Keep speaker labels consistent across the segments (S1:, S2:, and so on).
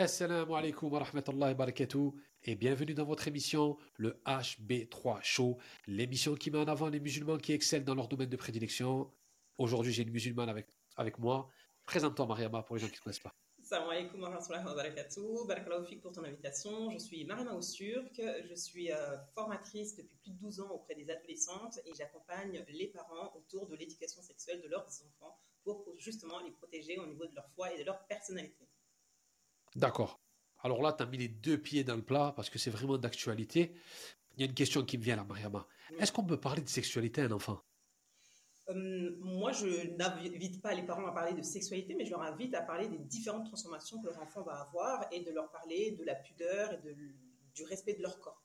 S1: Assalamu alaikum wa rahmatullahi wa barakatuh et bienvenue dans votre émission, le HB3 Show, l'émission qui met en avant les musulmans qui excellent dans leur domaine de prédilection. Aujourd'hui, j'ai une musulmane avec, avec moi. Présente-toi, Mariama, pour les gens qui ne connaissent pas.
S2: Salam alaikum wa rahmatullahi wa barakatuh. Barakallahu pour ton invitation. Je suis Mariama Ousturk. Je suis euh, formatrice depuis plus de 12 ans auprès des adolescentes et j'accompagne les parents autour de l'éducation sexuelle de leurs enfants pour justement les protéger au niveau de leur foi et de leur personnalité.
S1: D'accord. Alors là, tu as mis les deux pieds dans le plat parce que c'est vraiment d'actualité. Il y a une question qui me vient là, Mariama. Est-ce qu'on peut parler de sexualité à un enfant?
S2: Euh, moi, je n'invite pas les parents à parler de sexualité, mais je leur invite à parler des différentes transformations que leur enfant va avoir et de leur parler de la pudeur et du respect de leur corps.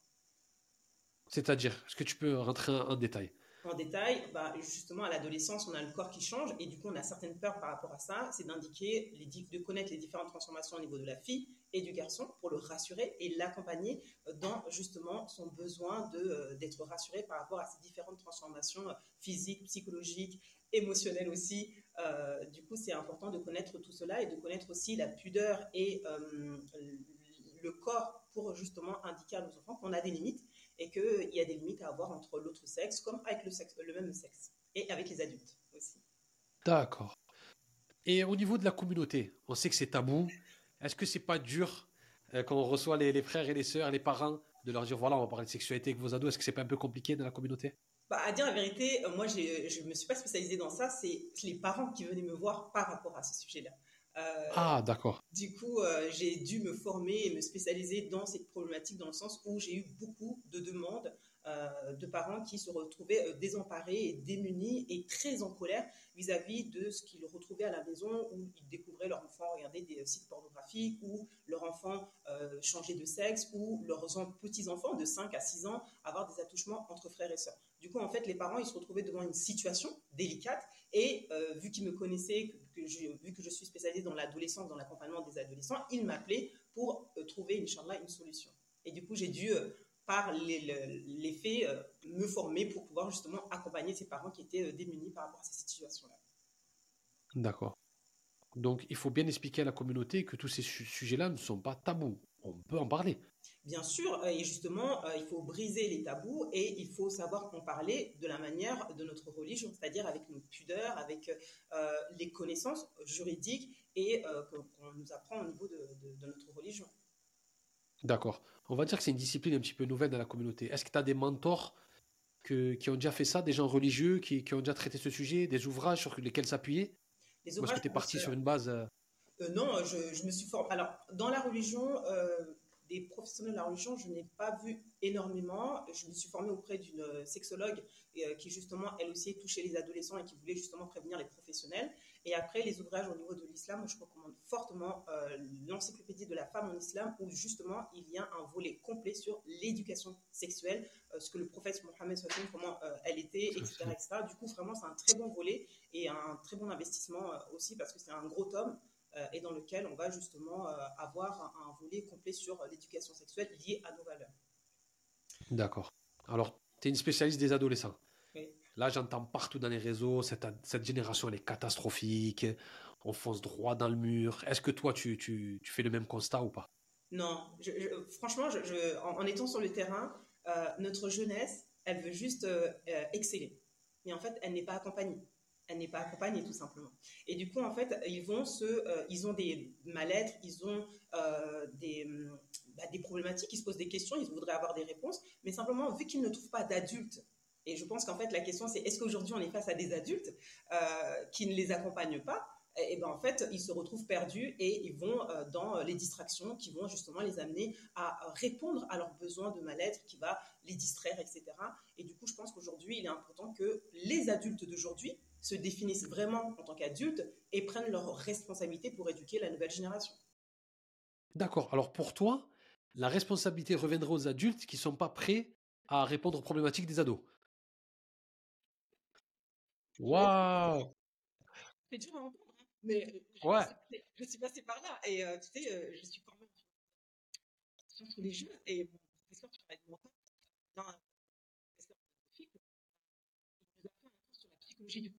S1: C'est-à-dire, est-ce que tu peux rentrer en détail?
S2: En détail, bah, justement, à l'adolescence, on a le corps qui change et du coup, on a certaines peurs par rapport à ça. C'est d'indiquer, de connaître les différentes transformations au niveau de la fille et du garçon pour le rassurer et l'accompagner dans justement son besoin euh, d'être rassuré par rapport à ces différentes transformations euh, physiques, psychologiques, émotionnelles aussi. Euh, du coup, c'est important de connaître tout cela et de connaître aussi la pudeur et le corps pour justement indiquer à nos enfants qu'on a des limites et qu'il y a des limites à avoir entre l'autre sexe comme avec le, sexe, le même sexe et avec les adultes aussi.
S1: D'accord. Et au niveau de la communauté, on sait que c'est tabou. Est-ce que c'est pas dur euh, quand on reçoit les, frères et les sœurs, les parents, de leur dire voilà, on va parler de sexualité avec vos ados Est-ce que c'est pas un peu compliqué dans la communauté?
S2: Bah, à dire la vérité, euh, moi je ne me suis pas spécialisée dans ça, c'est les parents qui venaient me voir par rapport à ce sujet-là.
S1: Euh, ah, d'accord.
S2: Du coup, euh, j'ai dû me former et me spécialiser dans cette problématique dans le sens où j'ai eu beaucoup de demandes euh, de parents qui se retrouvaient désemparés et démunis et très en colère vis-à-vis de ce qu'ils retrouvaient à la maison où ils découvraient leur enfant regarder des sites pornographiques ou leur enfant changer de sexe ou leurs petits-enfants de 5 à 6 ans avoir des attouchements entre frères et sœurs. Du coup, en fait, les parents, ils se retrouvaient devant une situation délicate et vu qu'ils me connaissaient, vu que je suis spécialisée dans l'adolescence, dans l'accompagnement des adolescents, ils m'appelaient pour euh, trouver, une solution. Et du coup, j'ai dû, euh, par les, faits, euh, me former pour pouvoir justement accompagner ces parents qui étaient démunis par rapport à ces situations-là.
S1: D'accord. Donc, il faut bien expliquer à la communauté que tous ces sujets-là ne sont pas tabous. On peut en parler.
S2: Bien sûr, euh, et justement, euh, il faut briser les tabous et il faut savoir en parler de la manière de notre religion, c'est-à-dire avec nos pudeurs, avec euh, les connaissances juridiques et qu'on nous apprend au niveau de, notre religion.
S1: D'accord. On va dire que c'est une discipline un petit peu nouvelle dans la communauté. Est-ce que tu as des mentors qui ont déjà fait ça, des gens religieux qui, ont déjà traité ce sujet, des ouvrages sur lesquels s'appuyer? Ou est-ce que tu es parti sur une base
S2: Non, je, me suis formé. Alors, dans la religion, des professionnels de la religion, je n'ai pas vu énormément. Je me suis formée auprès d'une sexologue euh, qui justement, elle aussi, touchait les adolescents et qui voulait justement prévenir les professionnels. Et après, les ouvrages au niveau de l'islam, je recommande fortement euh, l'encyclopédie de la femme en islam, où justement, il y a un volet complet sur l'éducation sexuelle, euh, ce que le prophète Mohammed comment elle était, etc., etc. Du coup, vraiment, c'est un très bon volet et un très bon investissement aussi parce que c'est un gros tome. Euh, et dans lequel on va justement euh, avoir un, volet complet sur euh, l'éducation sexuelle liée à nos valeurs.
S1: D'accord. Alors, tu es une spécialiste des adolescents. Là, j'entends partout dans les réseaux, cette, cette, génération, elle est catastrophique, on fonce droit dans le mur. Est-ce que toi, tu, tu, tu, fais le même constat ou pas?
S2: Non, franchement, je, en, étant sur le terrain, notre jeunesse, elle veut juste exceller. Mais en fait, elle n'est pas accompagnée n'est pas accompagnée tout simplement. Et du coup, en fait, ils vont se, euh, ils ont des mal-être, ils ont euh, des, bah, des problématiques, ils se posent des questions, ils voudraient avoir des réponses, mais simplement vu qu'ils ne trouvent pas d'adultes. Et je pense qu'en fait, la question c'est est-ce qu'aujourd'hui on est face à des adultes euh, qui ne les accompagnent pas et, ben en fait, ils se retrouvent perdus et ils vont dans les distractions qui vont justement les amener à répondre à leurs besoins de mal-être, qui va les distraire, etc. Et du coup, je pense qu'aujourd'hui, il est important que les adultes d'aujourd'hui se définissent vraiment en tant qu'adultes et prennent leurs responsabilités pour éduquer la nouvelle génération.
S1: D'accord. Alors pour toi, la responsabilité reviendra aux adultes qui ne sont pas prêts à répondre aux problématiques des ados. Waouh
S2: C'est dur à entendre, hein. mais
S1: ouais.
S2: je, suis passée par là et euh, tu sais, euh, je suis quand même sur les jeux et mon professeur qui travaille de mon dans un professeur il nous a fait un cours sur la psychologie du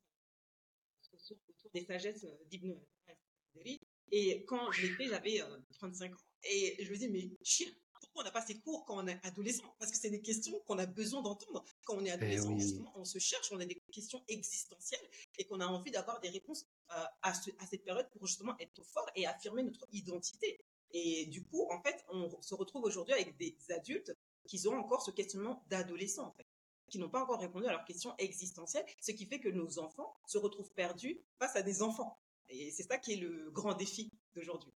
S2: des sagesses d'Ibn Et quand fait, j'avais 35 ans. Et je me dis, mais chien, pourquoi on n'a pas ces cours quand on est adolescent? Parce que c'est des questions qu'on a besoin d'entendre. Quand on est eh adolescent, justement, on se cherche, on a des questions existentielles et qu'on a envie d'avoir des réponses à, à, cette période pour justement être fort et affirmer notre identité. Et du coup, en fait, on se retrouve aujourd'hui avec des adultes qui ont encore ce questionnement d'adolescents, en fait, qui n'ont pas encore répondu à leurs questions existentielles, ce qui fait que nos enfants se retrouvent perdus face à des enfants. Et c'est ça qui est le grand défi d'aujourd'hui.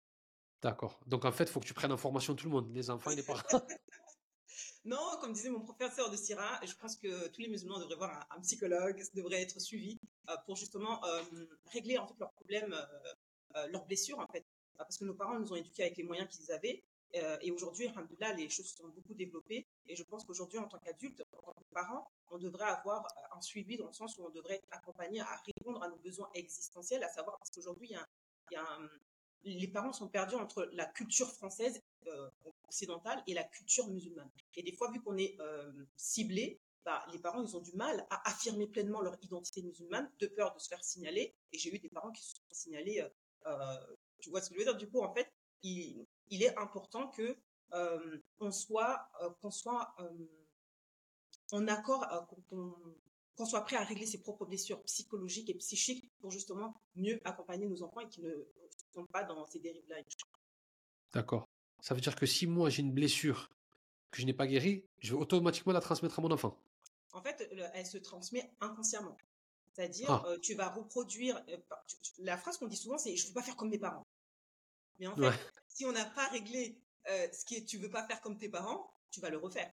S1: D'accord. Donc en fait, il faut que tu prennes en formation tout le monde, les enfants et les parents.
S2: non, comme disait mon professeur de Syrah, je pense que tous les musulmans devraient voir un, psychologue, devraient être suivis euh, pour justement euh, régler en fait leurs problèmes, euh, leurs blessures en fait. Parce que nos parents nous ont éduqués avec les moyens qu'ils avaient. Et aujourd'hui, là, les choses se sont beaucoup développées. Et je pense qu'aujourd'hui, en tant qu'adulte, en tant que parent, on devrait avoir un suivi dans le sens où on devrait être accompagné à répondre à nos besoins existentiels, à savoir parce qu'aujourd'hui, les parents sont perdus entre la culture française occidentale et la culture musulmane. Et des fois, vu qu'on est ciblé, bah, les parents, ils ont du mal à affirmer pleinement leur identité musulmane de peur de se faire signaler. Et j'ai eu des parents qui se sont signalés. Euh, tu vois ce que je veux dire? Du coup, en fait, il, est important que euh, on soit, euh, qu'on soit en accord, qu'on soit prêt à régler ses propres blessures psychologiques et psychiques pour justement mieux accompagner nos enfants et qu'ils ne tombent pas dans ces dérives-là.
S1: D'accord. Ça veut dire que si moi j'ai une blessure que je n'ai pas guérie, je vais automatiquement la transmettre à mon enfant
S2: en fait, elle se transmet inconsciemment. C'est-à-dire, ah. euh, tu vas reproduire. Euh, la phrase qu'on dit souvent, c'est je ne veux pas faire comme mes parents. Mais en fait, si on n'a pas réglé euh, ce qui est tu veux pas faire comme tes parents, tu vas le refaire.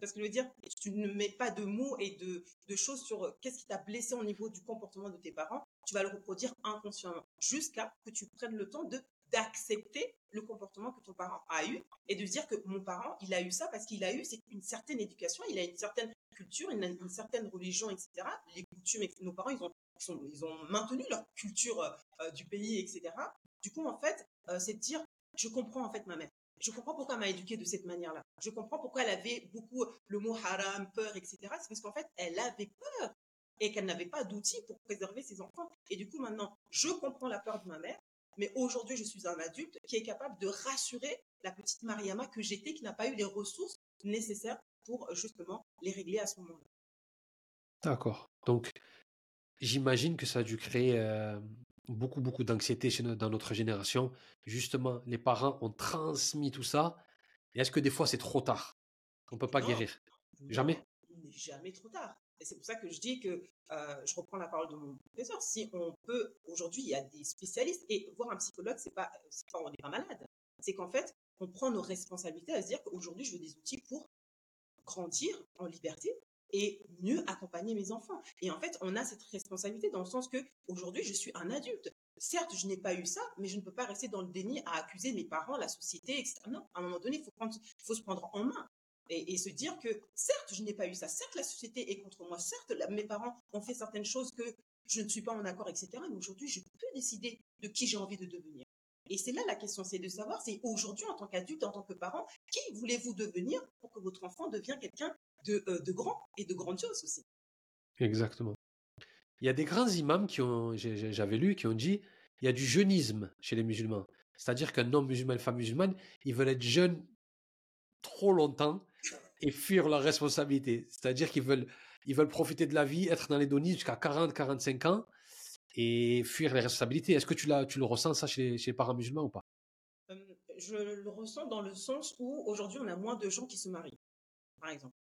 S2: Parce que je veux dire, tu ne mets pas de mots et de, de choses sur qu'est-ce qui t'a blessé au niveau du comportement de tes parents, tu vas le reproduire inconsciemment jusqu'à que tu prennes le temps de d'accepter le comportement que ton parent a eu et de dire que mon parent, il a eu ça parce qu'il a eu une certaine éducation, il a une certaine culture, il a une certaine religion, etc. Les coutumes, nos parents, ils ont, ils ont maintenu leur culture euh, du pays, etc. Du coup, en fait, euh, c'est de dire, je comprends en fait ma mère. Je comprends pourquoi elle m'a éduquée de cette manière-là. Je comprends pourquoi elle avait beaucoup le mot haram, peur, etc. C'est parce qu'en fait, elle avait peur et qu'elle n'avait pas d'outils pour préserver ses enfants. Et du coup, maintenant, je comprends la peur de ma mère, mais aujourd'hui, je suis un adulte qui est capable de rassurer la petite Mariama que j'étais, qui n'a pas eu les ressources nécessaires pour justement les régler à ce moment-là.
S1: D'accord. Donc, j'imagine que ça a dû créer euh, beaucoup, beaucoup d'anxiété dans notre génération. Justement, les parents ont transmis tout ça. Et est-ce que des fois, c'est trop tard? On ne peut pas guérir? Jamais?
S2: Jamais trop tard. Et c'est pour ça que je dis que euh, je reprends la parole de mon professeur. Si on peut, aujourd'hui, il y a des spécialistes et voir un psychologue, c'est pas, pas on n'est pas malade. C'est qu'en fait, on prend nos responsabilités à se dire qu'aujourd'hui, je veux des outils pour grandir en liberté et mieux accompagner mes enfants. Et en fait, on a cette responsabilité dans le sens que aujourd'hui, je suis un adulte. Certes, je n'ai pas eu ça, mais je ne peux pas rester dans le déni à accuser mes parents, la société, etc. Non, à un moment donné, il faut, faut se prendre en main et, se dire que certes, je n'ai pas eu ça, certes, la société est contre moi, certes, mes parents ont fait certaines choses que je ne suis pas en accord, etc. Mais aujourd'hui, je peux décider de qui j'ai envie de devenir. Et c'est là la question, c'est de savoir, c'est aujourd'hui, en tant qu'adulte, en tant que parent, qui voulez-vous devenir pour que votre enfant devienne quelqu'un de, euh, de, grand et de grandiose aussi?
S1: Exactement. Il y a des grands imams qui ont, j'avais lu, qui ont dit, il y a du jeunisme chez les musulmans. C'est-à-dire qu'un homme musulman, une femme musulmane, ils veulent être jeunes trop longtemps et fuir leurs responsabilités. C'est-à-dire qu'ils veulent, ils veulent profiter de la vie, être dans les données jusqu'à 40, 45 ans et fuir les responsabilités. Est-ce que tu, tu le ressens ça chez, les parents musulmans ou pas?
S2: Je le ressens dans le sens où aujourd'hui on a moins de gens qui se marient, par exemple.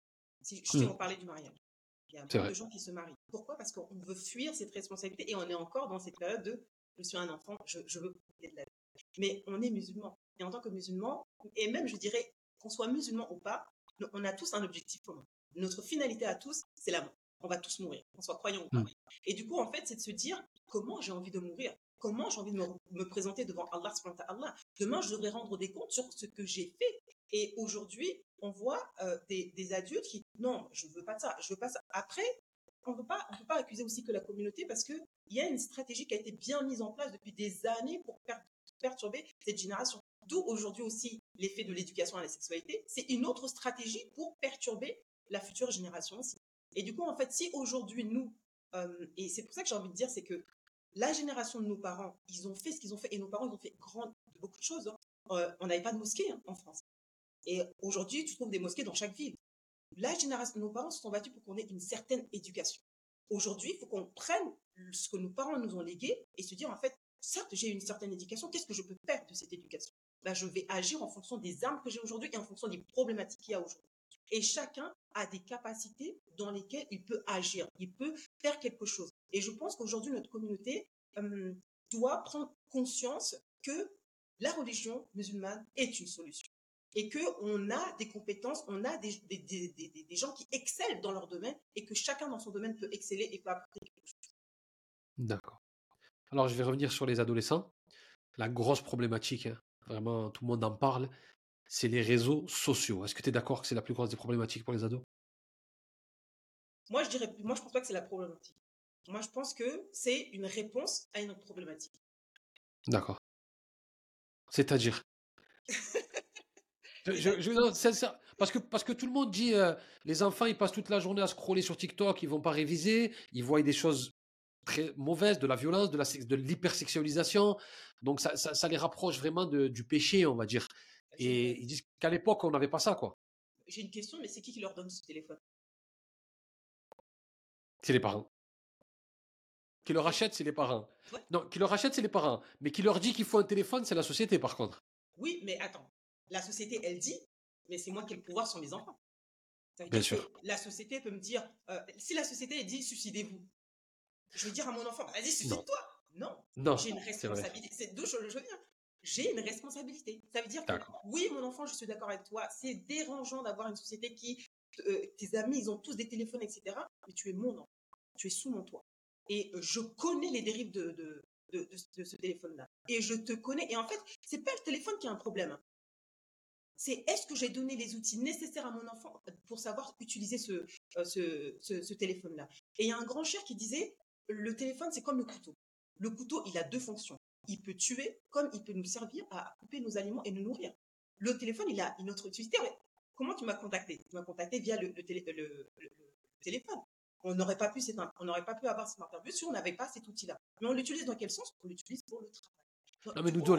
S2: Si je vais mmh. parler du mariage. Il y a moins de gens qui se marient. Pourquoi? Parce qu'on veut fuir cette responsabilité et on est encore dans cette période de je suis un enfant, je, je veux profiter de la vie. Mais on est musulman. Et en tant que musulman, et même je dirais qu'on soit musulman ou pas, on a tous un objectif commun. Notre finalité à tous, c'est la mort. On va tous mourir, qu'on soit croyant ou pas. Mm. Et du coup, en fait, c'est de se dire comment j'ai envie de mourir? Comment j'ai envie de me, présenter devant Allah, Demain, je devrais rendre des comptes sur ce que j'ai fait. Et aujourd'hui, on voit euh, des, adultes qui non, je veux pas ça, je veux pas ça. Après, on ne peut pas accuser aussi que la communauté parce qu'il y a une stratégie qui a été bien mise en place depuis des années pour perturber cette génération. D'où aujourd'hui aussi l'effet de l'éducation à la sexualité. C'est une autre stratégie pour perturber la future génération aussi. Et du coup, en fait, si aujourd'hui nous, euh, et c'est pour ça que j'ai envie de dire, c'est que la génération de nos parents, ils ont fait ce qu'ils ont fait, et nos parents, ils ont fait grand, beaucoup de choses. Hein. Euh, on n'avait pas de mosquée hein, en France. Et aujourd'hui, tu trouves des mosquées dans chaque ville. La génération, nos parents se sont battus pour qu'on ait une certaine éducation. Aujourd'hui, il faut qu'on prenne ce que nos parents nous ont légué et se dire, en fait, certes, j'ai une certaine éducation, qu'est-ce que je peux faire de cette éducation? Ben, Je vais agir en fonction des armes que j'ai aujourd'hui et en fonction des problématiques qu'il y a aujourd'hui. Et chacun a des capacités dans lesquelles il peut agir, il peut faire quelque chose. Et je pense qu'aujourd'hui, notre communauté euh, doit prendre conscience que la religion musulmane est une solution et qu'on a des compétences, on a des, des, des, des, gens qui excellent dans leur domaine et que chacun dans son domaine peut exceller et peut apporter quelque chose.
S1: D'accord. Alors, je vais revenir sur les adolescents. La grosse problématique, hein, vraiment, tout le monde en parle, c'est les réseaux sociaux. Est-ce que tu es d'accord que c'est la plus grosse des problématiques pour les ados?
S2: Moi, je dirais, moi, je pense pas que c'est la problématique. Moi, je pense que c'est une réponse à une autre problématique.
S1: D'accord. C'est-à-dire? Je, parce, que, parce que tout le monde dit euh, les enfants, ils passent toute la journée à scroller sur TikTok, ils vont pas réviser, ils voient des choses très mauvaises, de la violence, de, la, de l'hypersexualisation. Donc ça, ça, les rapproche vraiment de, du péché, on va dire. Et ils disent qu'à l'époque, on n'avait pas ça, quoi.
S2: J'ai une question, mais c'est qui qui leur donne ce téléphone?
S1: C'est les parents. Qui leur achètent, c'est les parents. Non, qui leur achètent, c'est les parents. Mais qui leur dit qu'il faut un téléphone, c'est la société, par contre.
S2: Oui, mais attends. La société, elle dit, mais c'est moi qui ai le pouvoir sur mes enfants.
S1: Bien sûr.
S2: La société peut me dire, euh, si la société elle dit suicidez-vous, je vais dire à mon enfant, vas-y, suicide-toi. Non.
S1: Non.
S2: J'ai une responsabilité. C'est deux choses. Je veux dire, j'ai une responsabilité. Ça veut dire que oui, mon enfant, je suis d'accord avec toi. C'est dérangeant d'avoir une société qui, euh, tes amis, ils ont tous des téléphones, etc. Mais tu es mon enfant. Tu es sous mon toit. Et je connais les dérives de, de, de, de ce téléphone-là. Et je te connais. Et en fait, c'est pas le téléphone qui a un problème c'est est-ce que j'ai donné les outils nécessaires à mon enfant pour savoir utiliser ce, euh, ce, téléphone-là? Et il y a un grand cher qui disait, le téléphone, c'est comme le couteau. Le couteau, il a deux fonctions. Il peut tuer comme il peut nous servir à couper nos aliments et nous nourrir. Le téléphone, il a une autre utilité. Comment tu m'as contacté? Tu m'as contacté via le, téléphone. On n'aurait pas pu, on n'aurait pas pu avoir cette interview si on n'avait pas cet outil-là. Mais on l'utilise dans quel sens? On l'utilise pour le travail.
S1: Non, mais nous deux, on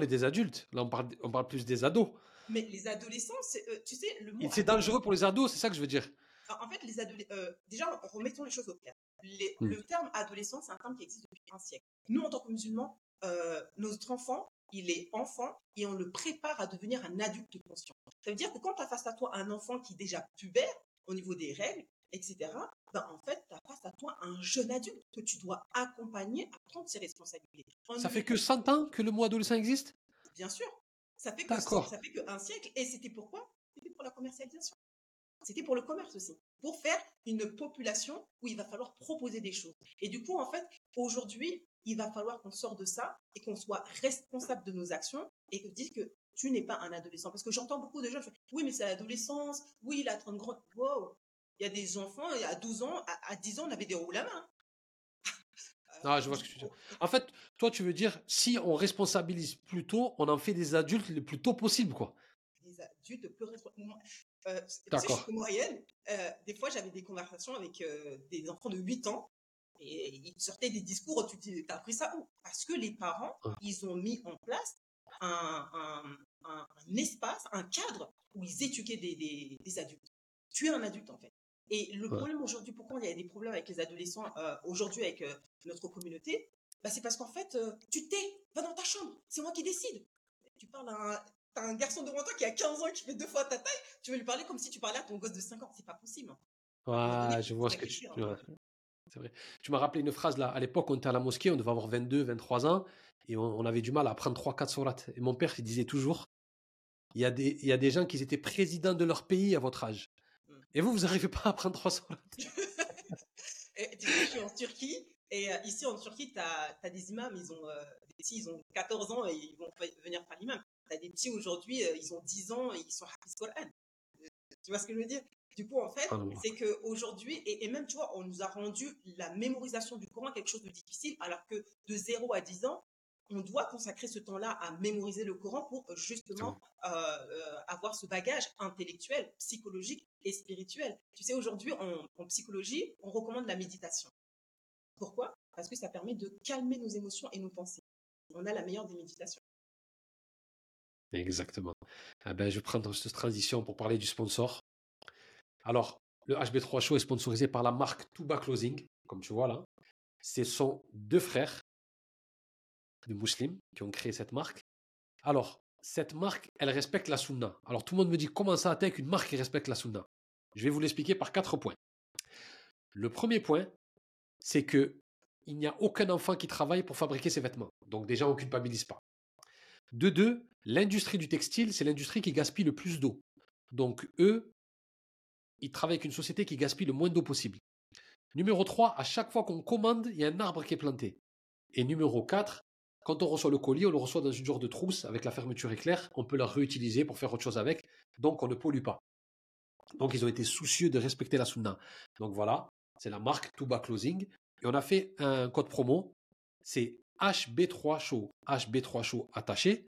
S1: est des adultes. des. Là, on parle, on parle plus des ados.
S2: Mais les adolescents, euh, tu sais, le
S1: mot. C'est dangereux pour les ados, c'est ça que je veux dire.
S2: En fait, les adolescents. Euh, déjà, remettons les choses au clair. Hmm. Le terme adolescent, c'est un terme qui existe depuis un siècle. Nous, en tant que musulmans, euh, notre enfant, il est enfant et on le prépare à devenir un adulte conscient. Ça veut dire que quand tu as face à toi un enfant qui est déjà pubère au niveau des règles, etc., ben en fait, tu as face à toi un jeune adulte que tu dois accompagner à prendre ses responsabilités.
S1: ça fait que 100 ans que le mot adolescent existe?
S2: Bien sûr. Ça fait que ça fait qu'un siècle. Et c'était pourquoi? C'était pour la commercialisation. C'était pour le commerce aussi. Pour faire une population où il va falloir proposer des choses. Et du coup, en fait, aujourd'hui, il va falloir qu'on sorte de ça et qu'on soit responsable de nos actions et que dire que tu n'es pas un adolescent. Parce que j'entends beaucoup de gens, oui, mais c'est l'adolescence, oui, il a 30 grands. Wow, il y a des enfants, à 12 ans, à, 10 ans, on avait des roues à main.
S1: Ah, je vois ce que tu veux dire. En fait, toi, tu veux dire, si on responsabilise plus tôt, on en fait des adultes le plus tôt possible, quoi.
S2: Des adultes plus responsables. Euh, D'accord. moyenne, euh, des fois, j'avais des conversations avec euh, des enfants de 8 ans et ils sortaient des discours, tu dis, t'as appris ça où? Parce que les parents, ils ont mis en place un, un, un, espace, un cadre où ils éduquaient des, des, des adultes. Tu es un adulte, en fait. Et le problème aujourd'hui, pourquoi il y a des problèmes avec les adolescents euh, aujourd'hui avec euh, notre communauté, bah, c'est parce qu'en fait, euh, tu t'es, va dans ta chambre, c'est moi qui décide. Tu parles à un, un garçon devant toi qui a 15 ans, qui fait deux fois ta taille, tu veux lui parler comme si tu parlais à ton gosse de 5 ans, c'est pas possible.
S1: Ouais, je vois ce que tu... veux C'est vrai. Tu m'as rappelé une phrase là, à l'époque, on était à la mosquée, on devait avoir 22, 23 ans, et on, avait du mal à apprendre 3-4 sourates. Et mon père, il disait toujours, il y, a des, il y a des gens qui étaient présidents de leur pays à votre âge. Et vous, vous n'arrivez pas à prendre 300
S2: et, tu sais, je suis en Turquie. Et euh, ici, en Turquie, tu as, des imams, ils ont, euh, des petits, ils ont 14 ans et ils vont venir faire l'imam. Tu as des petits aujourd'hui, euh, ils ont 10 ans et ils sont Hafiz Quran. Tu vois ce que je veux dire? Du coup, en fait, c'est qu'aujourd'hui, et, et même, tu vois, on nous a rendu la mémorisation du Coran quelque chose de difficile, alors que de 0 à 10 ans, on doit consacrer ce temps-là à mémoriser le Coran pour euh, justement euh, euh, avoir ce bagage intellectuel, psychologique et spirituel. Tu sais, aujourd'hui, en, psychologie, on recommande la méditation. Pourquoi? Parce que ça permet de calmer nos émotions et nos pensées. On a la meilleure des méditations.
S1: Exactement. Ah ben, je prendre cette transition pour parler du sponsor. Alors, le HB3 Show est sponsorisé par la marque Tuba Closing, comme tu vois là. Ce sont deux frères de musulmans qui ont créé cette marque. Alors, cette marque, elle respecte la sunna. Alors, tout le monde me dit comment ça atteint qu'une marque qui respecte la sunna? Je vais vous l'expliquer par quatre points. Le premier point, c'est que il n'y a aucun enfant qui travaille pour fabriquer ses vêtements. Donc déjà, on ne culpabilise pas. De deux, l'industrie du textile, c'est l'industrie qui gaspille le plus d'eau. Donc eux, ils travaillent avec une société qui gaspille le moins d'eau possible. Numéro 3, à chaque fois qu'on commande, il y a un arbre qui est planté. Et numéro 4, quand on reçoit le colis, on le reçoit dans une genre de trousse avec la fermeture éclair. On peut la réutiliser pour faire autre chose avec. Donc on ne pollue pas. Donc ils ont été soucieux de respecter la sunna. Donc voilà, c'est la marque Tuba Closing. Et on a fait un code promo. C'est HB3 Show, HB3 Show attaché,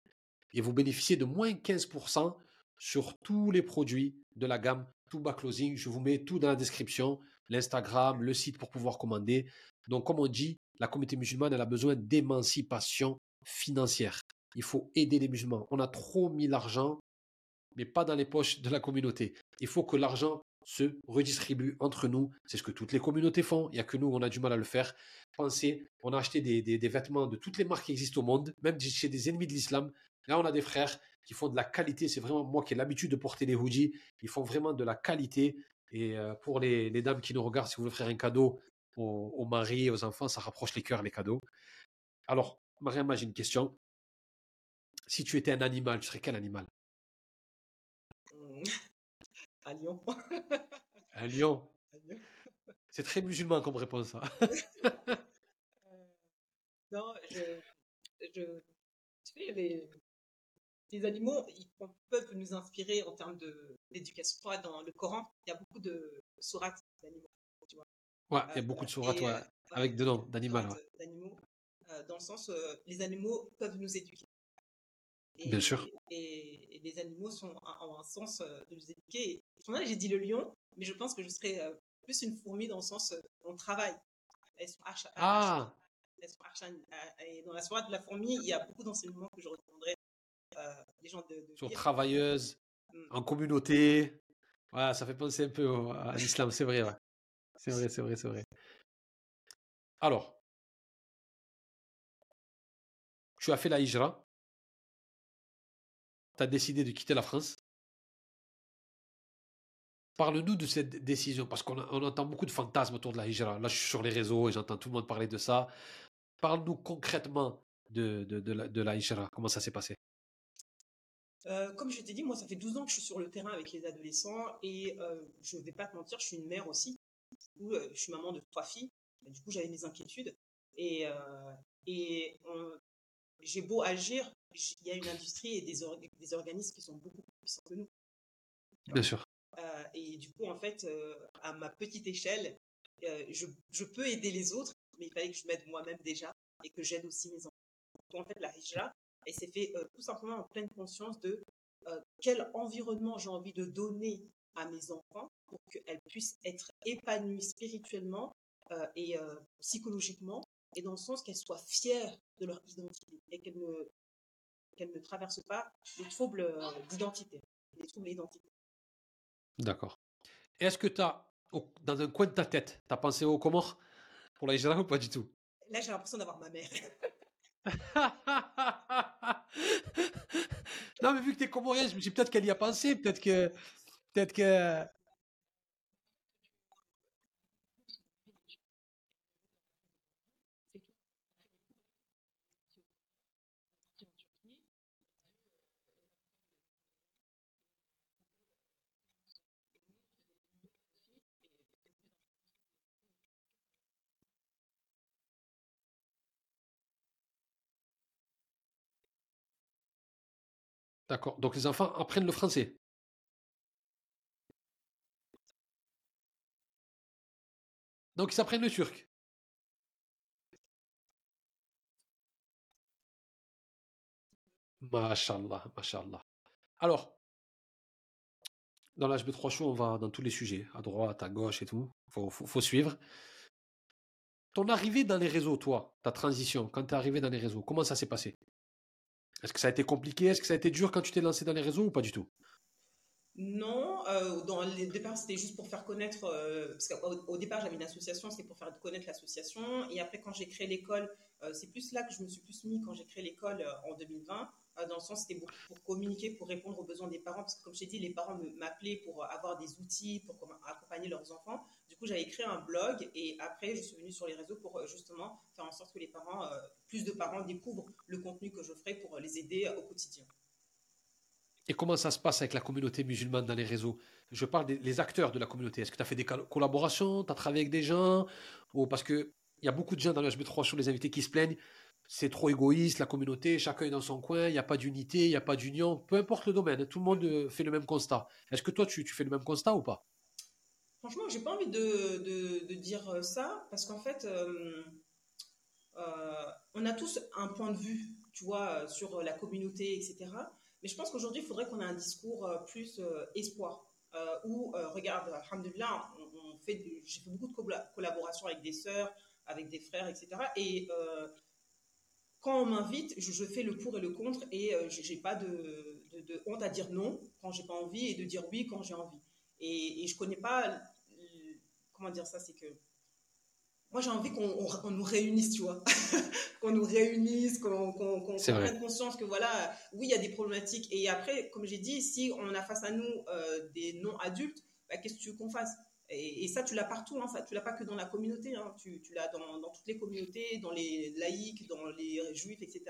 S1: et vous bénéficiez de moins 15% sur tous les produits de la gamme Tuba Closing. Je vous mets tout dans la description, l'Instagram, le site pour pouvoir commander. Donc, comme on dit, la communauté musulmane, elle a besoin d'émancipation financière. Il faut aider les musulmans. On a trop mis l'argent, mais pas dans les poches de la communauté. Il faut que l'argent se redistribue entre nous. C'est ce que toutes les communautés font. Il n'y a que nous, on a du mal à le faire. Pensez, on a acheté des, vêtements de toutes les marques qui existent au monde, même chez des ennemis de l'islam. Là, on a des frères qui font de la qualité. C'est vraiment moi qui ai l'habitude de porter les hoodies. Ils font vraiment de la qualité. Et euh, pour les, dames qui nous regardent, si vous voulez faire un cadeau aux, aux maris, aux enfants, ça rapproche les cœurs, les cadeaux. Alors, Mariam, j'ai une question. Si tu étais un animal, tu serais quel animal?
S2: Un lion.
S1: Un lion? C'est très musulman comme réponse, ça.
S2: Euh, non, je, je, tu sais, les, les animaux, ils peuvent nous inspirer en termes d'éducation. Dans le Coran, il y a beaucoup de sourates d'animaux.
S1: Ouais, il y a beaucoup de euh, sourates ouais, euh, avec dedans, d'animaux.
S2: D'animaux, dans le sens, les animaux peuvent nous éduquer.
S1: Bien sûr.
S2: Et, les animaux sont, ont un sens euh, de nous éduquer. J'ai dit le lion, mais je pense que je serais euh, plus une fourmi dans le sens, euh, on travaille. Elles sont
S1: ah
S2: elles sont et dans la soirée de la fourmi, il y a beaucoup d'enseignements que je retiendrai. Les gens de,
S1: de Sur travailleuses, mm. en communauté. Ouais, ça fait penser un peu à l'islam, c'est vrai. Ouais. C'est vrai, c'est vrai, c'est vrai. Alors, tu as fait la hijra tu as décidé de quitter la France. Parle-nous de cette décision, parce qu'on entend beaucoup de fantasmes autour de la hijra. Là, je suis sur les réseaux et j'entends tout le monde parler de ça. Parle-nous concrètement de, de, la, de la hijra. Comment ça s'est passé?
S2: Euh, comme je t'ai dit, moi, ça fait 12 ans que je suis sur le terrain avec les adolescents et euh, je ne vais pas te mentir, je suis une mère aussi. Euh, je suis maman de trois filles. Du coup, j'avais mes inquiétudes. Et, et j'ai beau agir, il y a une industrie et des, des organismes qui sont beaucoup plus puissants que nous.
S1: Bien sûr.
S2: Et du coup, en fait, à ma petite échelle, je, je, peux aider les autres, mais il fallait que je m'aide moi-même déjà et que j'aide aussi mes enfants. Donc, en fait, la Hijra, elle s'est fait tout simplement en pleine conscience de quel environnement j'ai envie de donner à mes enfants pour qu'elles puissent être épanouies spirituellement et psychologiquement, et dans le sens qu'elles soient fières de leur identité et qu'elles ne qu'elle ne traverse pas les troubles euh, d'identité, troubles.
S1: D'accord. Est-ce que tu as, dans un coin de ta tête, tu as pensé au Comores? Pour la Hijra ou pas du tout?
S2: Là, j'ai l'impression d'avoir ma mère.
S1: non, mais vu que tu es comorien, je me suis peut-être qu'elle y a pensé, peut-être que. Peut-être que. D'accord. Donc les enfants apprennent le français. Donc ils apprennent le turc. Mashallah, mashallah. Alors, dans l'HB3 Show, on va dans tous les sujets, à droite, à gauche et tout. Faut, faut, faut suivre. ton arrivée dans les réseaux, toi, ta transition, quand tu es arrivé dans les réseaux, comment ça s'est passé? Est-ce que ça a été compliqué? Est-ce que ça a été dur quand tu t'es lancé dans les réseaux ou pas du tout?
S2: Non, euh, dans les départ, c'était juste pour faire connaître, euh, parce qu'au départ, j'avais une association, c'était pour faire connaître l'association. Et après, quand j'ai créé l'école, euh, c'est plus là que je me suis plus mis quand j'ai créé l'école en 2020. Dans le sens, c'était pour, communiquer, pour répondre aux besoins des parents. Parce que, comme je t'ai dit, les parents m'appelaient pour avoir des outils, pour accompagner leurs enfants. Du coup, j'avais créé un blog et après, je suis venue sur les réseaux pour justement faire en sorte que les parents, plus de parents découvrent le contenu que je ferai pour les aider au quotidien.
S1: Et comment ça se passe avec la communauté musulmane dans les réseaux? Je parle des acteurs de la communauté. Est-ce que tu as fait des collaborations? Tu as travaillé avec des gens? Ou Parce qu'il y a beaucoup de gens dans le HB3 sur les invités qui se plaignent. C'est trop égoïste, la communauté, chacun est dans son coin, il n'y a pas d'unité, il n'y a pas d'union, peu importe le domaine, tout le monde euh, fait le même constat. Est-ce que toi, tu, fais le même constat ou pas?
S2: Franchement, j'ai pas envie de, dire euh, ça, parce qu'en fait, euh, on a tous un point de vue, tu vois, sur la communauté, etc. Mais je pense qu'aujourd'hui, il faudrait qu'on ait un discours plus espoir. Où, regarde, alhamdoulilah, j'ai fait beaucoup de collaborations avec des sœurs, avec des frères, etc. Et quand on m'invite, je, fais le pour et le contre et je j'ai pas de, honte à dire non quand j'ai pas envie et de dire oui quand j'ai envie. Et, et je connais pas, comment dire ça, c'est que moi j'ai envie qu'on nous réunisse, tu vois, qu'on nous réunisse, qu'on prenne conscience que voilà, oui, il y a des problématiques. Et après, comme j'ai dit, si on a face à nous euh, des non-adultes, bah, qu'est-ce que tu veux qu'on fasse? Et, ça, tu l'as partout, hein, ça, tu l'as pas que dans la communauté, hein, tu, tu l'as dans, dans, toutes les communautés, dans les laïcs, dans les juifs, etc.,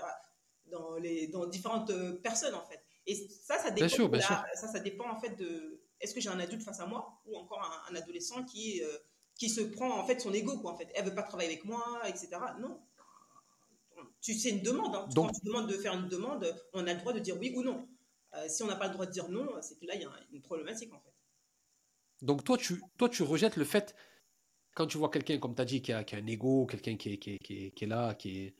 S2: dans, les, dans différentes euh, personnes en fait. Et ça, ça dépend, sûr, ça, ça dépend en fait de est-ce que j'ai un adulte face à moi ou encore un, adolescent qui. Euh, qui se prend en fait son ego quoi en fait elle veut pas travailler avec moi etc non tu c'est une demande hein. Donc, quand tu demandes de faire une demande on a le droit de dire oui ou non euh, si on n'a pas le droit de dire non c'est que là il y a une problématique en fait
S1: donc toi tu toi tu rejettes le fait quand tu vois quelqu'un comme tu as dit qui a, qui a un ego quelqu'un qui est, qui, est, qui, est, là qui est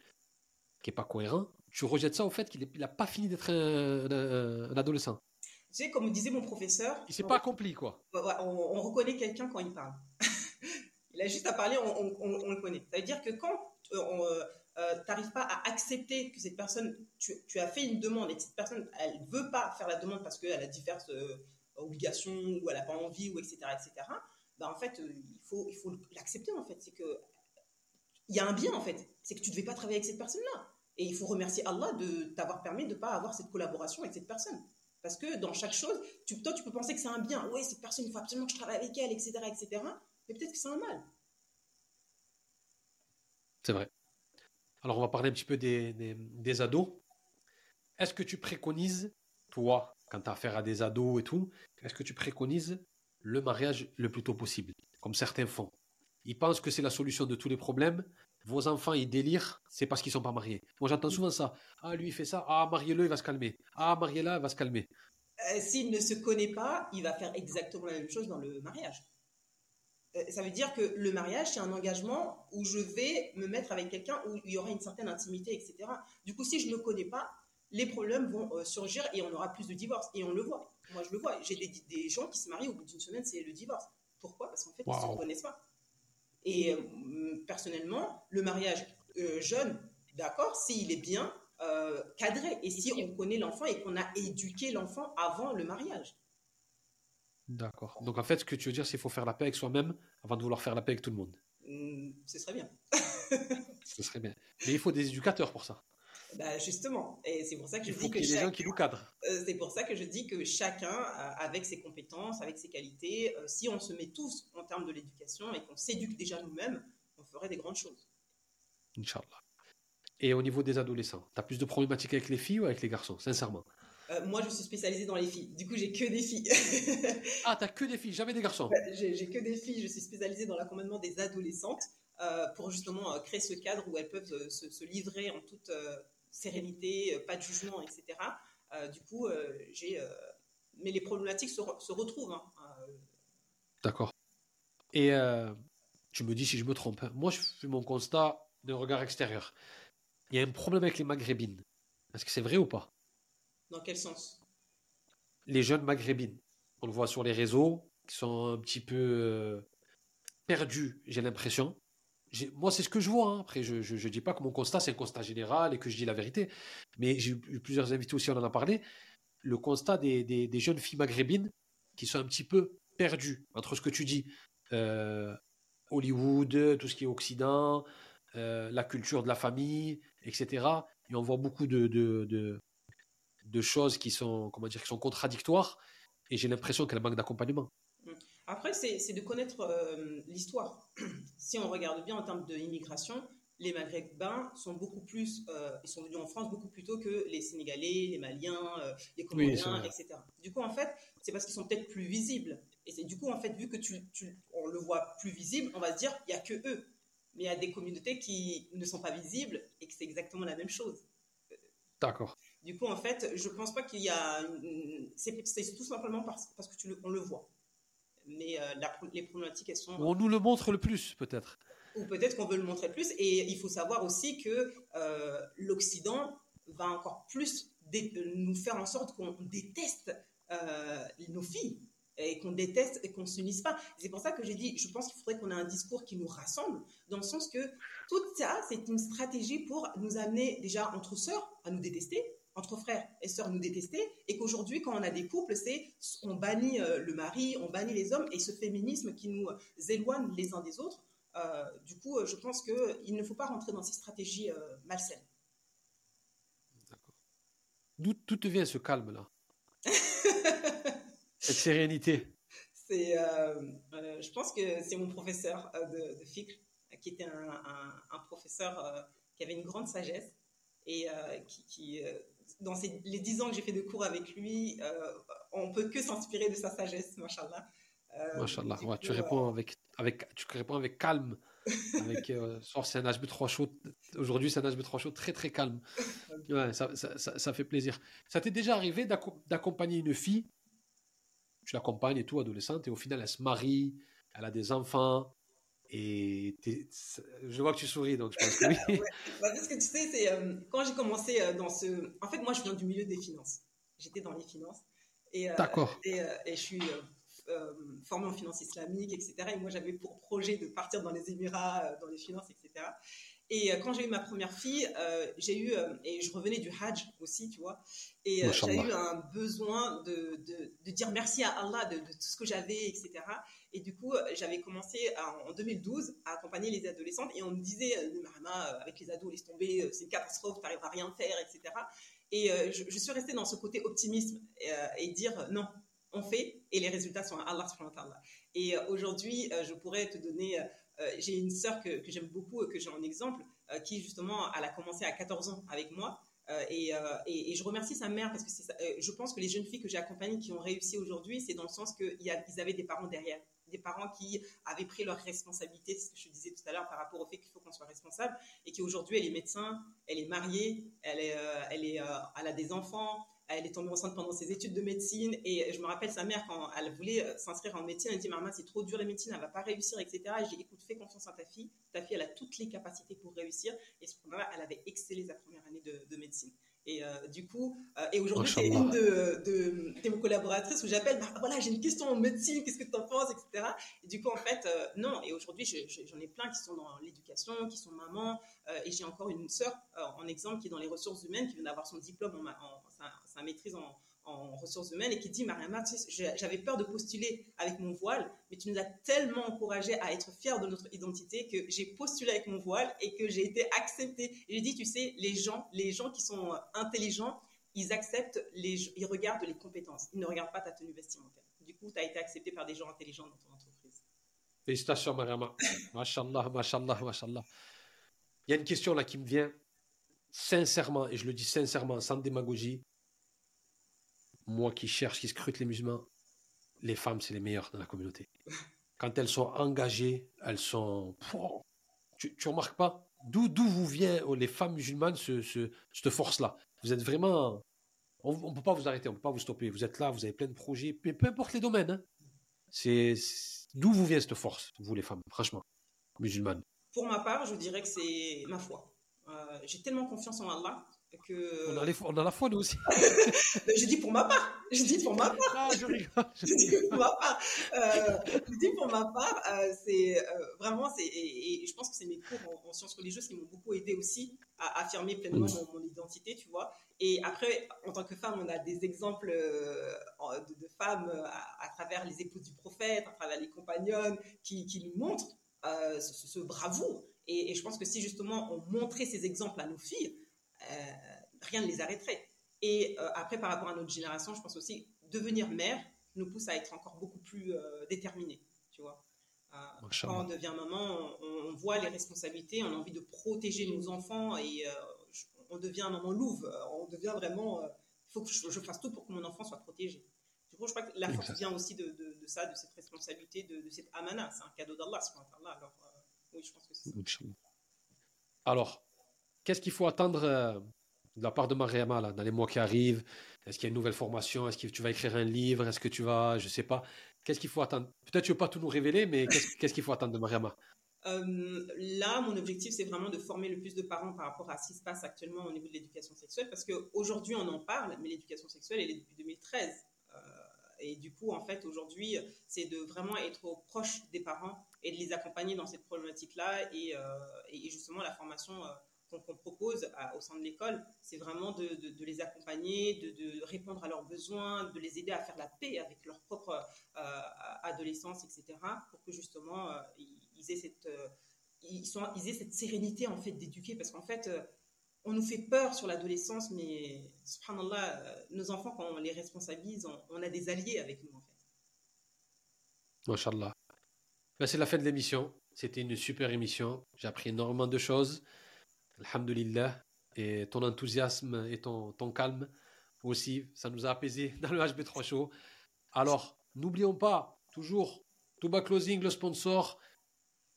S1: qui est pas cohérent tu rejettes ça au fait qu'il n'a pas fini d'être un, adolescent
S2: tu sais, comme disait mon professeur.
S1: Il s'est pas accompli, quoi.
S2: On, on reconnaît quelqu'un quand il parle. Il a juste à parler, on, le connaît. Ça veut dire que quand euh, euh, euh, tu n'arrives pas à accepter que cette personne, tu, as fait une demande et que cette personne, elle ne veut pas faire la demande parce qu'elle a diverses obligations ou elle n'a pas envie, ou etc., etc., ben, en fait, il faut il faut l'accepter, en fait. C'est que il y a un bien, en fait. C'est que tu devais pas travailler avec cette personne-là. Et il faut remercier Allah de t'avoir permis de ne pas avoir cette collaboration avec cette personne. Parce que dans chaque chose, tu, toi, tu peux penser que c'est un bien. Oui, cette personne, il faut absolument que je travaille avec elle, etc., etc peut-être que c'est un mal.
S1: C'est vrai. Alors, on va parler un petit peu des, des, ados. Est-ce que tu préconises, toi, quand tu as affaire à des ados et tout, est-ce que tu préconises le mariage le plus tôt possible, comme certains font? Ils pensent que c'est la solution de tous les problèmes. Vos enfants, ils délirent, c'est parce qu'ils sont pas mariés. Moi, j'entends souvent ça. Ah, lui, il fait ça. Ah, mariez-le, il va se calmer. Ah, mariez-la, il va se calmer.
S2: Euh, s'il ne se connaît pas, il va faire exactement la même chose dans le mariage. Euh, ça veut dire que le mariage, c'est un engagement où je vais me mettre avec quelqu'un où il y aura une certaine intimité, etc. Du coup, si je ne le connais pas, les problèmes vont euh, surgir et on aura plus de divorces. Et on le voit. Moi, je le vois. J'ai des, gens qui se marient au bout d'une semaine, c'est le divorce. Pourquoi? Parce qu'en fait, ils ne se connaissent pas. Et euh, personnellement, le mariage jeune, d'accord, s'il est bien cadré et si on connaît l'enfant et qu'on a éduqué l'enfant avant le mariage.
S1: D'accord. Donc en fait, ce que tu veux dire, c'est qu'il faut faire la paix avec soi-même avant de vouloir faire la paix avec tout le monde.
S2: Mmh, ce serait bien.
S1: ce serait bien. Mais il faut des éducateurs pour ça.
S2: Bah justement, et c'est pour ça que je
S1: gens qui nous cadrent.
S2: Euh, c'est pour ça que je dis que chacun, avec ses compétences, avec ses qualités, euh, si on se met tous en termes de l'éducation et qu'on s'éduque déjà nous-mêmes, on ferait des grandes choses.
S1: Inch'Allah. Et au niveau des adolescents, tu as plus de problématiques avec les filles ou avec les garçons, sincèrement?
S2: Euh, moi, je suis spécialisée dans les filles. Du coup, j'ai que des filles.
S1: ah, t'as que des filles, jamais des garçons?
S2: J'ai que des filles. Je suis spécialisée dans l'accompagnement des adolescentes euh, pour justement euh, créer ce cadre où elles peuvent se, livrer en toute sérénité, pas de jugement, etc. du coup, j'ai. mais les problématiques se, retrouvent. Hein.
S1: D'accord. Et tu me dis si je me trompe. Hein. Moi, je fais mon constat d'un regard extérieur. Il y a un problème avec les maghrébines. Est-ce que c'est vrai ou pas?
S2: Dans quel sens?
S1: Les jeunes maghrébines. On le voit sur les réseaux, qui sont un petit peu euh, perdus, j'ai l'impression. Moi, c'est ce que je vois. Hein. Après, je ne dis pas que mon constat, c'est un constat général et que je dis la vérité. Mais j'ai eu plusieurs invités aussi, on en a parlé. Le constat des, jeunes filles maghrébines qui sont un petit peu perdues entre ce que tu dis, euh, Hollywood, tout ce qui est Occident, euh, la culture de la famille, etc. Et on voit beaucoup de, choses qui sont, comment dire, qui sont contradictoires. Et j'ai l'impression qu'elles manquent d'accompagnement.
S2: Après, c'est de connaître euh, l'histoire. si on regarde bien en termes d'immigration, les Maghrébins sont beaucoup plus, euh, ils sont venus en France beaucoup plus tôt que les Sénégalais, les Maliens, euh, les Comoriens, etc. Du coup, en fait, c'est parce qu'ils sont peut-être plus visibles. Et c'est du coup, en fait, vu que tu, on le voit plus visible, on va se dire, il n'y a que eux. Mais il y a des communautés qui ne sont pas visibles et que c'est exactement la même chose.
S1: D'accord.
S2: Du coup, en fait, je ne pense pas qu'il y a. C'est tout simplement parce, parce que tu le, on le voit mais euh, les problématiques, elles sont...
S1: On nous le montre le plus, peut-être.
S2: Ou peut-être qu'on veut le montrer plus. Et il faut savoir aussi que euh, l'Occident va encore plus nous faire en sorte qu'on déteste euh, nos filles et qu'on déteste et qu'on ne s'unisse pas. C'est pour ça que j'ai dit, je pense qu'il faudrait qu'on ait un discours qui nous rassemble, dans le sens que tout ça, c'est une stratégie pour nous amener déjà entre sœurs à nous détester, entre frères et sœurs nous détester et qu'aujourd'hui quand on a des couples c'est on bannit euh, le mari on bannit les hommes et ce féminisme qui nous éloigne les uns des autres euh, du coup je pense que il ne faut pas rentrer dans ces stratégies euh, malsaines.
S1: D'où te vient ce calme là cette sérénité?
S2: C'est je pense que c'est mon professeur de, de qui était un, professeur qui avait une grande sagesse et qui, dans les dix ans que j'ai fait de cours avec lui, euh, on peut que s'inspirer de sa sagesse, machallah.
S1: Euh, machallah, tu, réponds euh, avec, avec, tu réponds avec calme. avec, euh, c'est un HB3 chaud. Aujourd'hui, c'est un HB3 chaud très très calme. Ouais, ça, ça, ça, fait plaisir. Ça t'est déjà arrivé d'accompagner une fille? Tu l'accompagnes et tout, adolescente, et au final, elle se marie, elle a des enfants, et je vois que tu souris, donc je pense que oui.
S2: Bah, parce que tu sais, c'est euh, quand j'ai commencé euh, dans ce. En fait, moi, je viens du milieu des finances. J'étais dans les finances. Et, euh,
S1: D'accord.
S2: Et, et, je suis formée en finance islamique, etc. Et moi, j'avais pour projet de partir dans les Émirats, dans les finances, etc. Et quand j'ai eu ma première fille, j'ai eu, et je revenais du Hajj aussi, tu vois, et j'ai eu un besoin de, de, de, dire merci à Allah de, de tout ce que j'avais, etc. Et du coup, euh, j'avais commencé en 2012 à accompagner les adolescentes et on me disait, euh, Marama, euh, avec les ados, laisse tomber, c'est une catastrophe, tu n'arriveras à rien faire, etc. Et je, suis restée dans ce côté optimisme et, dire non, on fait et les résultats sont à Allah Et aujourd'hui, je pourrais te donner, j'ai une sœur que, j'aime beaucoup, que j'ai en exemple, qui justement, elle a commencé à 14 ans avec moi. et, et, je remercie sa mère parce que je pense que les jeunes filles que j'ai accompagnées qui ont réussi aujourd'hui, c'est dans le sens qu'ils avaient des parents derrière des parents qui avaient pris leurs responsabilités, ce que je disais tout à l'heure par rapport au fait qu'il faut qu'on soit responsable, et qui aujourd'hui elle est médecin, elle est mariée, euh, euh, elle a des enfants, elle est tombée enceinte pendant ses études de médecine, et je me rappelle sa mère quand elle voulait euh, s'inscrire en médecine, elle dit Maman, c'est trop dur la médecine, elle va pas réussir, etc. Et j'ai dit Écoute, fais confiance en ta fille, ta fille elle a toutes les capacités pour réussir, et ce moment-là, elle avait excellé sa première année de, de médecine. Et euh, du coup, euh, et aujourd'hui, c'est une de, de, de, collaboratrices où j'appelle, bah, voilà, j'ai une question en médecine, qu'est-ce que tu en penses, etc. Et du coup, en fait, euh, non. Et aujourd'hui, j'en ai plein qui sont dans l'éducation, qui sont mamans. et j'ai encore une sœur, en exemple, qui est dans les ressources humaines, qui vient d'avoir son diplôme, en, en maîtrise en, en ressources humaines et qui dit Mariama, j'avais peur de postuler avec mon voile, mais tu nous as tellement encouragé à être fiers de notre identité que j'ai postulé avec mon voile et que j'ai été acceptée. J'ai dit, tu sais, les gens, les gens qui sont intelligents, ils acceptent, les, ils regardent les compétences, ils ne regardent pas ta tenue vestimentaire. Du coup, tu as été accepté par des gens intelligents dans ton entreprise.
S1: Félicitations, Mariama. Mashallah, mashallah, mashallah. Il y a une question là qui me vient sincèrement, et je le dis sincèrement, sans démagogie moi qui cherche, qui scrute les musulmans, les femmes, c'est les meilleures dans la communauté. Quand elles sont engagées, elles sont. Tu, tu remarques pas D'où vous vient oh, les femmes musulmanes ce, cette force-là? Vous êtes vraiment. On ne peut pas vous arrêter, on ne peut pas vous stopper. Vous êtes là, vous avez plein de projets, peu, peu importe les domaines. Hein. C'est d'où vous vient cette force, vous les femmes, franchement, musulmanes?
S2: Pour ma part, je dirais que c'est ma foi. j'ai tellement confiance en Allah que...
S1: On a, les, on a la foi, nous aussi.
S2: je dis pour ma part. Je dis pour ma part.
S1: Ah, je rigole.
S2: Je, dis pour ma part. Euh, je dis pour ma part. Euh, c'est euh, vraiment, c'est, et, je pense que c'est mes cours en, sciences religieuses qui m'ont beaucoup aidé aussi à affirmer pleinement mon, mon, identité, tu vois. Et après, en tant que femme, on a des exemples de, femmes à, travers les épouses du prophète, à travers les compagnonnes, qui, qui nous montrent ce, ce, bravoure. Et, et, je pense que si justement on montrait ces exemples à nos filles, rien ne les arrêterait. Et euh, après, par rapport à notre génération, je pense aussi devenir mère nous pousse à être encore beaucoup plus euh, déterminés, tu vois. quand on devient maman, on, voit les responsabilités, on a envie de protéger nos enfants et on devient un maman louve. On devient vraiment. Il faut que je, fasse tout pour que mon enfant soit protégé. Du coup, je crois que la force vient aussi de, de, ça, de cette responsabilité, de, cette amana. C'est un cadeau d'Allah. Alors, oui, je pense que c'est ça.
S1: Alors, Qu'est-ce qu'il faut attendre euh, de la part de Mariama là, dans les mois qui arrivent? Est-ce qu'il y a une nouvelle formation? Est-ce que tu vas écrire un livre? Est-ce que tu vas, je sais pas, qu'est-ce qu'il faut attendre? Peut-être tu ne veux pas tout nous révéler, mais qu'est-ce qu'il faut attendre de Mariama?
S2: Euh, là, mon objectif, c'est vraiment de former le plus de parents par rapport à ce qui se passe actuellement au niveau de l'éducation sexuelle, parce qu'aujourd'hui, on en parle, mais l'éducation sexuelle, elle est depuis 2013. Euh, et du coup, en fait, aujourd'hui, c'est de vraiment être proche des parents et de les accompagner dans cette problématique-là. Et, et, justement, la formation qu'on propose au sein de l'école, c'est vraiment de, les accompagner, de, répondre à leurs besoins, de les aider à faire la paix avec leur propre euh, adolescence, etc., pour que justement euh, ils, aient cette, euh, ils, sont, ils aient cette sérénité en fait d'éduquer, parce qu'en fait, on nous fait peur sur l'adolescence, mais subhanallah, nos enfants, quand on les responsabilise, on, a des alliés avec nous en fait.
S1: Mashallah. Ben, c'est la fin de l'émission. C'était une super émission. J'ai appris énormément de choses. Alhamdulillah. Et ton enthousiasme et ton, ton calme aussi, ça nous a apaisé dans le HB3 Show. Alors, n'oublions pas, toujours, Touba Closing, le sponsor,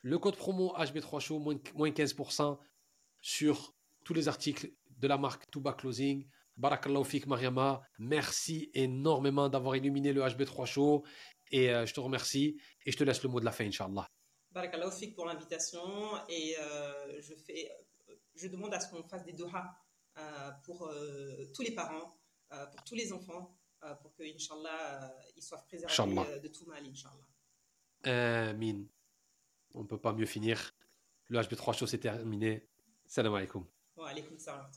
S1: le code promo HB3 Show, moins, 15% sur tous les articles de la marque Touba Closing. Barakallahu fik Mariama, merci énormément d'avoir illuminé le HB3 Show et euh, je te remercie et je te laisse le mot de la fin, Inch'Allah.
S2: Barakallahu pour l'invitation et euh, je fais je demande à ce qu'on fasse des doha euh, pour euh, tous les parents, euh, pour tous les enfants, pour que, Inch'Allah, ils soient préservés de tout mal, Inch'Allah.
S1: Amin. On ne peut pas mieux finir. Le HB3 show c'est terminé. Salam alaikum.
S2: Wa alaikum salam.